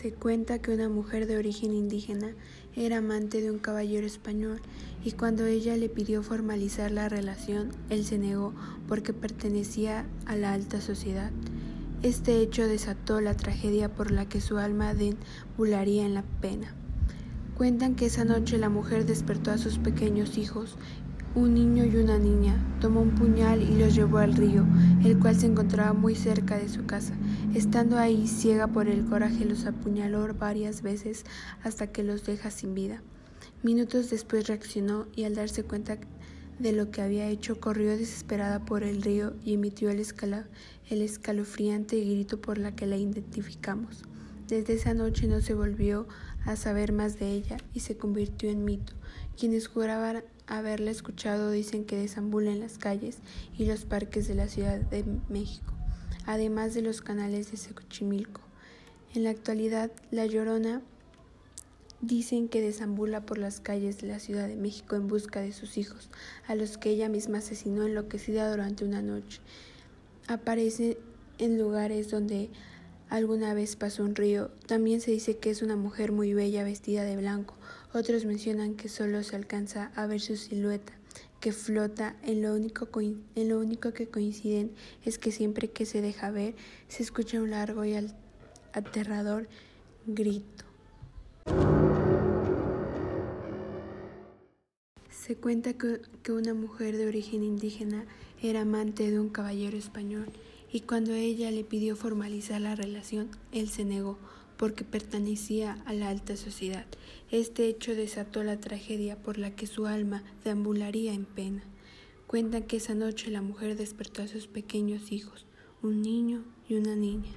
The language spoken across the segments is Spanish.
Se cuenta que una mujer de origen indígena era amante de un caballero español y cuando ella le pidió formalizar la relación, él se negó porque pertenecía a la alta sociedad. Este hecho desató la tragedia por la que su alma deambularía en la pena. Cuentan que esa noche la mujer despertó a sus pequeños hijos un niño y una niña, tomó un puñal y los llevó al río, el cual se encontraba muy cerca de su casa. Estando ahí, ciega por el coraje, los apuñaló varias veces hasta que los deja sin vida. Minutos después reaccionó y al darse cuenta de lo que había hecho, corrió desesperada por el río y emitió el, escalofriante grito por la que la identificamos. Desde esa noche no se volvió a saber más de ella y se convirtió en mito. Quienes juraban haberla escuchado dicen que desambula en las calles y los parques de la Ciudad de México, además de los canales de Xochimilco. En la actualidad, La Llorona dicen que desambula por las calles de la Ciudad de México en busca de sus hijos, a los que ella misma asesinó enloquecida durante una noche. Aparece en lugares donde alguna vez pasó un río. También se dice que es una mujer muy bella vestida de blanco. Otros mencionan que solo se alcanza a ver su silueta, que flota. En lo único, en lo único que coinciden es que siempre que se deja ver se escucha un largo y aterrador grito. Se cuenta que, que una mujer de origen indígena era amante de un caballero español y cuando ella le pidió formalizar la relación, él se negó porque pertenecía a la alta sociedad. Este hecho desató la tragedia por la que su alma deambularía en pena. Cuentan que esa noche la mujer despertó a sus pequeños hijos, un niño y una niña.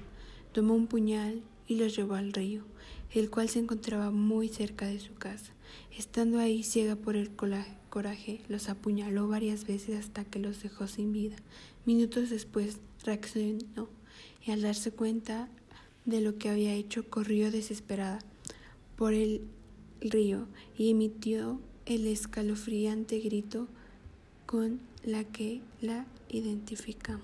Tomó un puñal y los llevó al río, el cual se encontraba muy cerca de su casa. Estando ahí ciega por el coraje, los apuñaló varias veces hasta que los dejó sin vida. Minutos después reaccionó y al darse cuenta de lo que había hecho corrió desesperada por el río y emitió el escalofriante grito con la que la identificamos.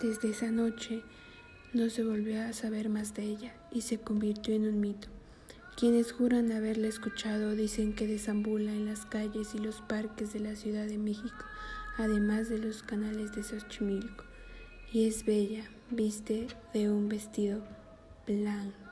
Desde esa noche no se volvió a saber más de ella y se convirtió en un mito. Quienes juran haberla escuchado dicen que desambula en las calles y los parques de la Ciudad de México, además de los canales de Xochimilco, y es bella, viste de un vestido blanco.